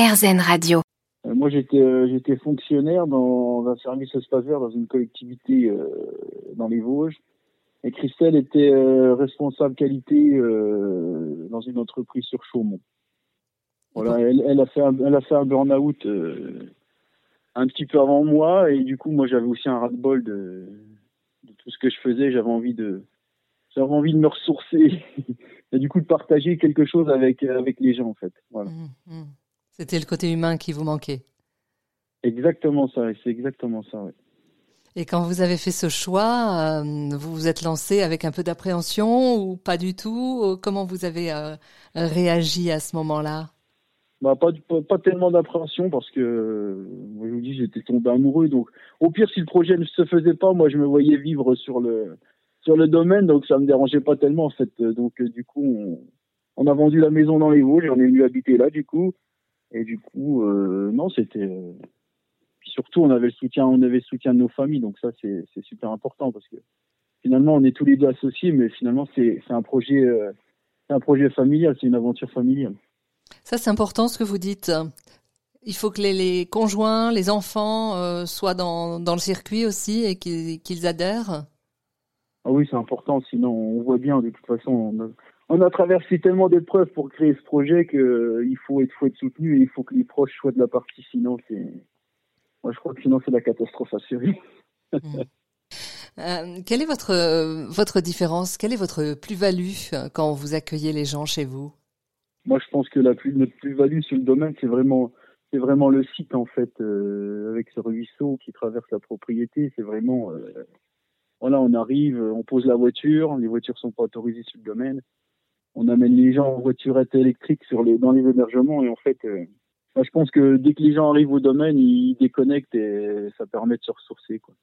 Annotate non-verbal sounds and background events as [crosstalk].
RZN Radio. Euh, moi, j'étais euh, j'étais fonctionnaire dans un service espace vert dans une collectivité euh, dans les Vosges. Et Christelle était responsable qualité dans une entreprise sur Chaumont. Voilà, elle, elle a fait un, elle a fait un burn-out un petit peu avant moi et du coup, moi, j'avais aussi un ras-de-bol de, de tout ce que je faisais. J'avais envie de j'avais envie de me ressourcer [laughs] et du coup de partager quelque chose avec avec les gens en fait. Voilà. Mmh, mmh. C'était le côté humain qui vous manquait. Exactement ça, c'est exactement ça. Oui. Et quand vous avez fait ce choix, euh, vous vous êtes lancé avec un peu d'appréhension ou pas du tout? Comment vous avez euh, réagi à ce moment-là? Bah, pas, pas, tellement d'appréhension parce que, moi, je vous dis, j'étais tombé amoureux. Donc, au pire, si le projet ne se faisait pas, moi, je me voyais vivre sur le, sur le domaine, donc ça me dérangeait pas tellement, en fait. Donc, du coup, on, on a vendu la maison dans les Vosges on est venu habiter là, du coup. Et du coup, euh, non, c'était. Euh, surtout, on avait le soutien, on avait le soutien de nos familles, donc ça, c'est super important parce que finalement, on est tous les deux associés, mais finalement, c'est un projet, euh, c'est un projet familial, c'est une aventure familiale. Ça, c'est important ce que vous dites. Il faut que les, les conjoints, les enfants euh, soient dans, dans, le circuit aussi et qu'ils adhèrent. Ah oui, c'est important. Sinon, on voit bien de toute façon. On on a traversé tellement d'épreuves pour créer ce projet qu'il euh, faut être, faut être soutenu et il faut que les proches soient de la partie. Sinon, c'est, moi, je crois que sinon, c'est la catastrophe assurée. Mmh. Euh, quelle est votre votre différence? Quelle est votre plus-value euh, quand vous accueillez les gens chez vous? Moi, je pense que la plus notre plus-value sur le domaine, c'est vraiment c'est vraiment le site en fait, avec ce ruisseau qui traverse la propriété. C'est vraiment voilà, on arrive, on pose la voiture, les voitures sont pas autorisées sur le domaine on amène les gens en voiturette électrique sur les, dans les hébergements et en fait, euh, je pense que dès que les gens arrivent au domaine, ils déconnectent et ça permet de se ressourcer. Quoi.